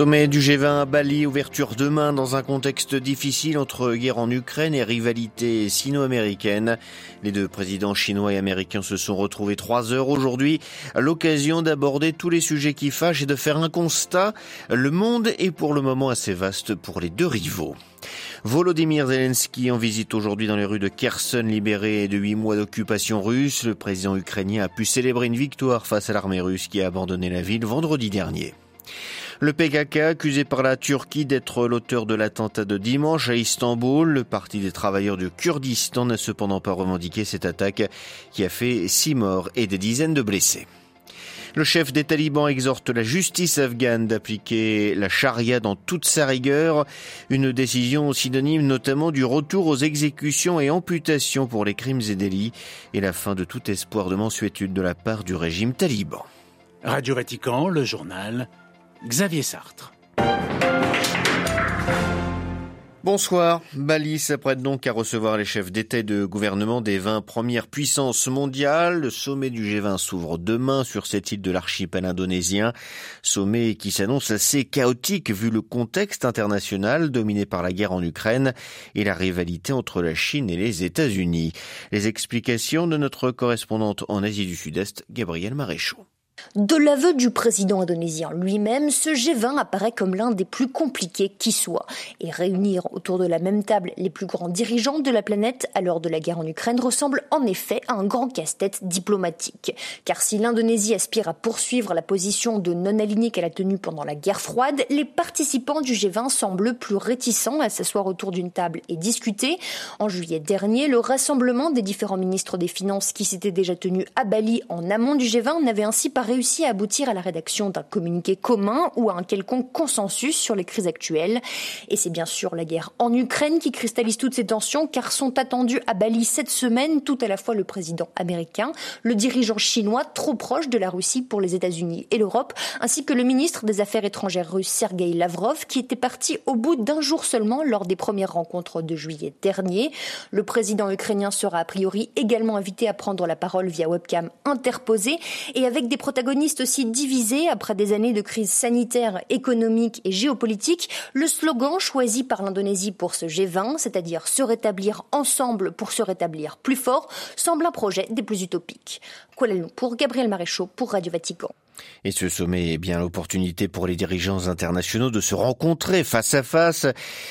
Sommet du G20 à Bali, ouverture demain dans un contexte difficile entre guerre en Ukraine et rivalité sino-américaine. Les deux présidents chinois et américains se sont retrouvés trois heures aujourd'hui à l'occasion d'aborder tous les sujets qui fâchent et de faire un constat. Le monde est pour le moment assez vaste pour les deux rivaux. Volodymyr Zelensky en visite aujourd'hui dans les rues de Kherson, libéré de huit mois d'occupation russe. Le président ukrainien a pu célébrer une victoire face à l'armée russe qui a abandonné la ville vendredi dernier. Le PKK, accusé par la Turquie d'être l'auteur de l'attentat de dimanche à Istanbul, le Parti des travailleurs du Kurdistan n'a cependant pas revendiqué cette attaque qui a fait six morts et des dizaines de blessés. Le chef des talibans exhorte la justice afghane d'appliquer la charia dans toute sa rigueur, une décision synonyme notamment du retour aux exécutions et amputations pour les crimes et délits et la fin de tout espoir de mensuétude de la part du régime taliban. Radio Vatican, le journal Xavier Sartre. Bonsoir. Bali s'apprête donc à recevoir les chefs d'État et de gouvernement des 20 premières puissances mondiales. Le sommet du G20 s'ouvre demain sur cette île de l'archipel indonésien. Sommet qui s'annonce assez chaotique vu le contexte international dominé par la guerre en Ukraine et la rivalité entre la Chine et les États-Unis. Les explications de notre correspondante en Asie du Sud-Est, Gabriel Maréchaux. De l'aveu du président indonésien lui-même, ce G20 apparaît comme l'un des plus compliqués qui soit. Et réunir autour de la même table les plus grands dirigeants de la planète à l'heure de la guerre en Ukraine ressemble en effet à un grand casse-tête diplomatique. Car si l'Indonésie aspire à poursuivre la position de non-alignée qu'elle a tenue pendant la guerre froide, les participants du G20 semblent plus réticents à s'asseoir autour d'une table et discuter. En juillet dernier, le rassemblement des différents ministres des Finances qui s'était déjà tenu à Bali en amont du G20 n'avait ainsi pas réussi à aboutir à la rédaction d'un communiqué commun ou à un quelconque consensus sur les crises actuelles. Et c'est bien sûr la guerre en Ukraine qui cristallise toutes ces tensions car sont attendus à Bali cette semaine tout à la fois le président américain, le dirigeant chinois trop proche de la Russie pour les États-Unis et l'Europe, ainsi que le ministre des Affaires étrangères russe Sergei Lavrov qui était parti au bout d'un jour seulement lors des premières rencontres de juillet dernier. Le président ukrainien sera a priori également invité à prendre la parole via webcam interposée et avec des protagonistes aussi divisés après des années de crise sanitaire, économique et géopolitique, le slogan choisi par l'Indonésie pour ce G20, c'est-à-dire se rétablir ensemble pour se rétablir plus fort, semble un projet des plus utopiques. Kuala Lumpur, Gabriel Maréchaux pour Radio Vatican. Et ce sommet est bien l'opportunité pour les dirigeants internationaux de se rencontrer face à face.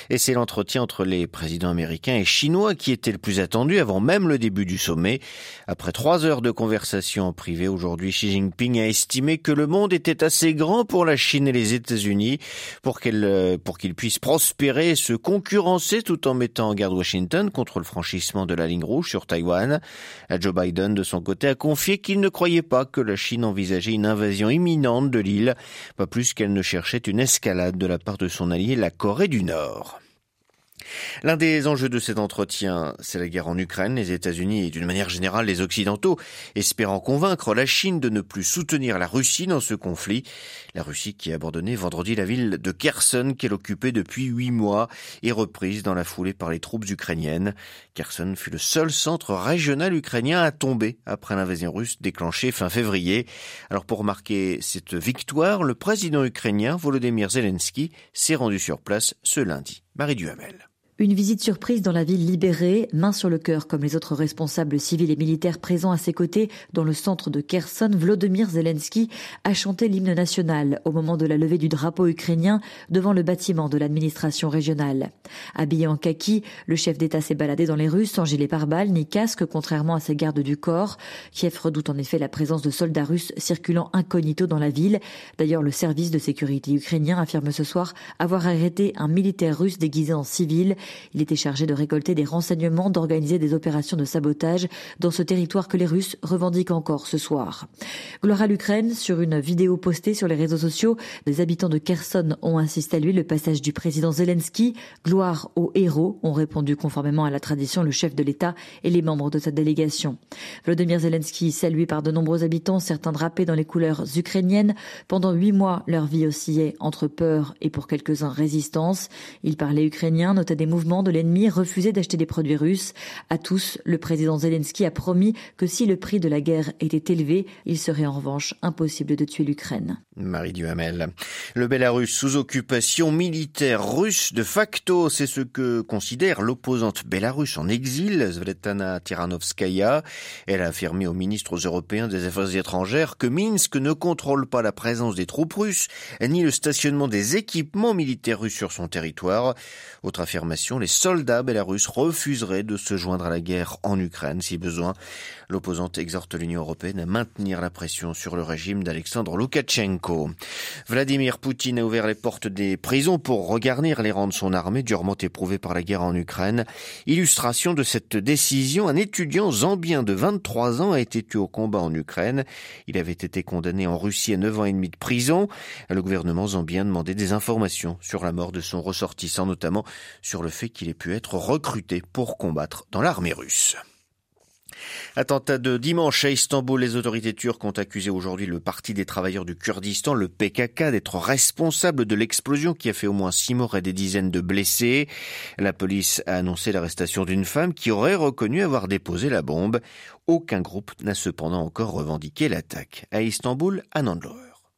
Et c'est l'entretien entre les présidents américains et chinois qui était le plus attendu avant même le début du sommet. Après trois heures de conversation en privé aujourd'hui, Xi Jinping a estimé que le monde était assez grand pour la Chine et les États-Unis pour qu'elle, pour qu'ils puissent prospérer et se concurrencer tout en mettant en garde Washington contre le franchissement de la ligne rouge sur Taïwan. Joe Biden, de son côté, a confié qu'il ne croyait pas que la Chine envisageait une invasion imminente de l'île, pas plus qu'elle ne cherchait une escalade de la part de son allié la Corée du Nord. L'un des enjeux de cet entretien, c'est la guerre en Ukraine. Les États-Unis et d'une manière générale les Occidentaux espérant convaincre la Chine de ne plus soutenir la Russie dans ce conflit. La Russie qui a abandonné vendredi la ville de Kherson qu'elle occupait depuis huit mois et reprise dans la foulée par les troupes ukrainiennes. Kherson fut le seul centre régional ukrainien à tomber après l'invasion russe déclenchée fin février. Alors pour marquer cette victoire, le président ukrainien Volodymyr Zelensky s'est rendu sur place ce lundi. Marie Duhamel. Une visite surprise dans la ville libérée, main sur le cœur comme les autres responsables civils et militaires présents à ses côtés dans le centre de Kherson, Vladimir Zelensky a chanté l'hymne national au moment de la levée du drapeau ukrainien devant le bâtiment de l'administration régionale. Habillé en kaki, le chef d'État s'est baladé dans les rues sans gilet pare-balles ni casque contrairement à ses gardes du corps. Kiev redoute en effet la présence de soldats russes circulant incognito dans la ville. D'ailleurs, le service de sécurité ukrainien affirme ce soir avoir arrêté un militaire russe déguisé en civil Il était chargé de récolter des renseignements, d'organiser des opérations de sabotage dans ce territoire que les Russes revendiquent encore ce soir. Gloire à l'Ukraine, sur une vidéo postée sur les réseaux sociaux, les habitants de Kherson ont ainsi salué le passage du président Zelensky. Gloire aux héros, ont répondu conformément à la tradition le chef de l'État et les membres de sa délégation. Volodymyr Zelensky, salué par de nombreux habitants, certains drapés dans les couleurs ukrainiennes. Pendant huit mois, leur vie oscillait entre peur et pour quelques-uns résistance. Ils parlaient ukrainien, notaient des mouvements de l'ennemi, refusaient d'acheter des produits russes. À tous, le président Zelensky a promis que si le prix de la guerre était élevé, il serait en revanche impossible de tuer l'Ukraine. Marie Duhamel. Le Bélarus sous occupation militaire russe de facto, c'est ce que considère l'opposante bélarusse en exil, Svetlana Tiranovskaya. Elle a affirmé aux ministres européens des Affaires étrangères que Minsk ne contrôle pas la présence des troupes russes, ni le stationnement des équipements militaires russes sur son territoire. Autre affirmation, les soldats bélarusses refuseraient de se joindre à la guerre en Ukraine si besoin. L'opposante exhorte l'Union européenne à maintenir la pression sur le régime d'Alexandre Loukachenko. Vladimir Poutine a ouvert les portes des prisons pour regarnir les rangs de son armée durement éprouvée par la guerre en Ukraine. Illustration de cette décision, un étudiant zambien de 23 ans a été tué au combat en Ukraine. Il avait été condamné en Russie à 9 ans et demi de prison. Le gouvernement zambien demandait des informations sur la mort de son ressortissant, notamment sur le fait qu'il ait pu être recruté pour combattre dans l'armée russe. Attentat de dimanche à Istanbul, les autorités turques ont accusé aujourd'hui le Parti des travailleurs du Kurdistan, le PKK, d'être responsable de l'explosion qui a fait au moins six morts et des dizaines de blessés. La police a annoncé l'arrestation d'une femme qui aurait reconnu avoir déposé la bombe. Aucun groupe n'a cependant encore revendiqué l'attaque. À Istanbul, à.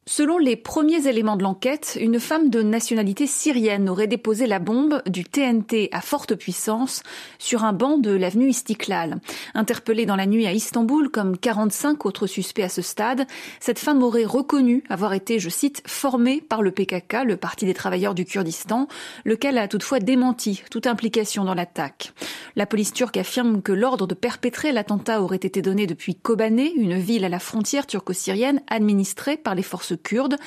Selon les premiers éléments de l'enquête, une femme de nationalité syrienne aurait déposé la bombe du TNT à forte puissance sur un banc de l'avenue Istiklal. Interpellée dans la nuit à Istanbul comme 45 autres suspects à ce stade, cette femme aurait reconnu avoir été, je cite, formée par le PKK, le Parti des travailleurs du Kurdistan, lequel a toutefois démenti toute implication dans l'attaque. La police turque affirme que l'ordre de perpétrer l'attentat aurait été donné depuis Kobané, une ville à la frontière turco-syrienne administrée par les forces kurdes.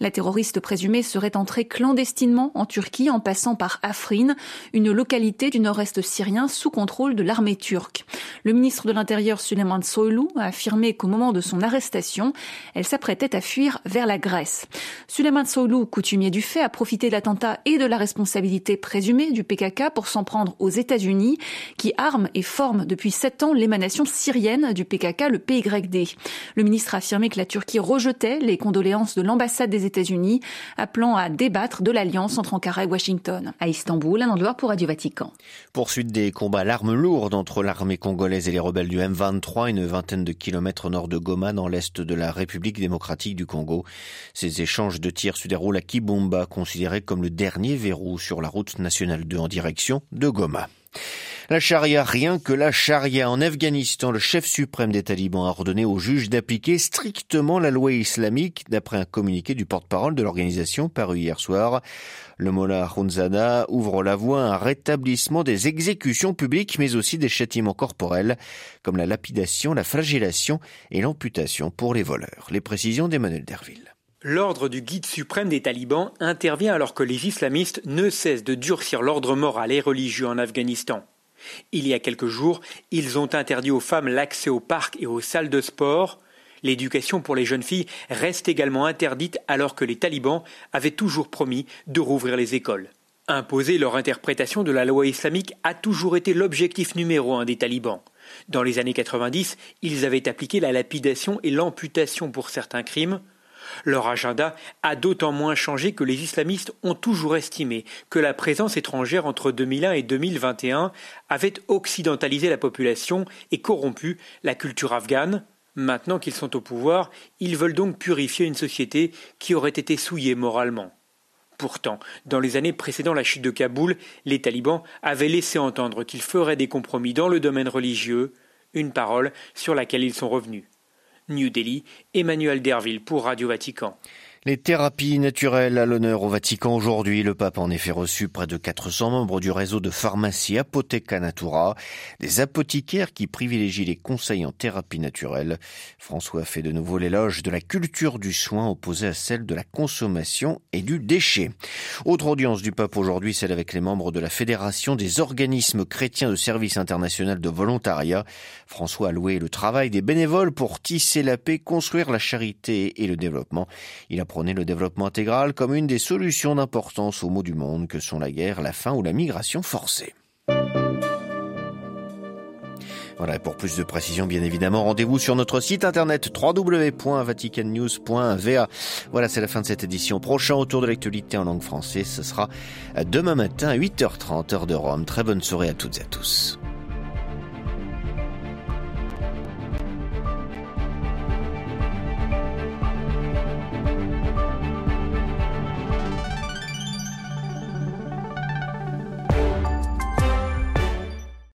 La terroriste présumée serait entrée clandestinement en Turquie en passant par Afrin, une localité du nord-est syrien sous contrôle de l'armée turque. Le ministre de l'Intérieur Süleyman Soylu a affirmé qu'au moment de son arrestation, elle s'apprêtait à fuir vers la Grèce. Süleyman Soylu, coutumier du fait, a profité de l'attentat et de la responsabilité présumée du PKK pour s'en prendre aux États-Unis, qui arment et forment depuis sept ans l'émanation syrienne du PKK, le PYD. Le ministre a affirmé que la Turquie rejetait les condoléances de l'ambassade des États-Unis, appelant à débattre de l'alliance entre Ankara et Washington. À Istanbul, un endroit pour Radio Vatican. Poursuite des combats à l'arme lourde entre l'armée congolaise et les rebelles du M23, une vingtaine de kilomètres au nord de Goma, dans l'est de la République démocratique du Congo. Ces échanges de tirs se déroulent à Kibumba, considéré comme le dernier verrou sur la route nationale 2 en direction de Goma. La charia, rien que la charia. En Afghanistan, le chef suprême des talibans a ordonné aux juges d'appliquer strictement la loi islamique, d'après un communiqué du porte-parole de l'organisation paru hier soir. Le Mollah Hunzada ouvre la voie à un rétablissement des exécutions publiques, mais aussi des châtiments corporels, comme la lapidation, la flagellation et l'amputation pour les voleurs. Les précisions d'Emmanuel Derville. L'ordre du guide suprême des talibans intervient alors que les islamistes ne cessent de durcir l'ordre moral et religieux en Afghanistan. Il y a quelques jours, ils ont interdit aux femmes l'accès aux parcs et aux salles de sport. L'éducation pour les jeunes filles reste également interdite alors que les talibans avaient toujours promis de rouvrir les écoles. Imposer leur interprétation de la loi islamique a toujours été l'objectif numéro un des talibans. Dans les années 90, ils avaient appliqué la lapidation et l'amputation pour certains crimes. Leur agenda a d'autant moins changé que les islamistes ont toujours estimé que la présence étrangère entre 2001 et 2021 avait occidentalisé la population et corrompu la culture afghane. Maintenant qu'ils sont au pouvoir, ils veulent donc purifier une société qui aurait été souillée moralement. Pourtant, dans les années précédant la chute de Kaboul, les talibans avaient laissé entendre qu'ils feraient des compromis dans le domaine religieux, une parole sur laquelle ils sont revenus. New Delhi, Emmanuel Derville pour Radio Vatican. Les thérapies naturelles à l'honneur au Vatican aujourd'hui. Le pape a en effet reçu près de 400 membres du réseau de pharmacie Apotheca Natura, des apothicaires qui privilégient les conseils en thérapie naturelle. François fait de nouveau l'éloge de la culture du soin opposée à celle de la consommation et du déchet. Autre audience du pape aujourd'hui, celle avec les membres de la Fédération des organismes chrétiens de service international de volontariat. François a loué le travail des bénévoles pour tisser la paix, construire la charité et le développement. Il a prôné le développement intégral comme une des solutions d'importance aux maux du monde que sont la guerre, la faim ou la migration forcée. Voilà, pour plus de précisions, bien évidemment, rendez-vous sur notre site internet www.vaticannews.va. Voilà, c'est la fin de cette édition. Prochain autour de l'actualité en langue française, ce sera demain matin à 8h30 heure de Rome. Très bonne soirée à toutes et à tous.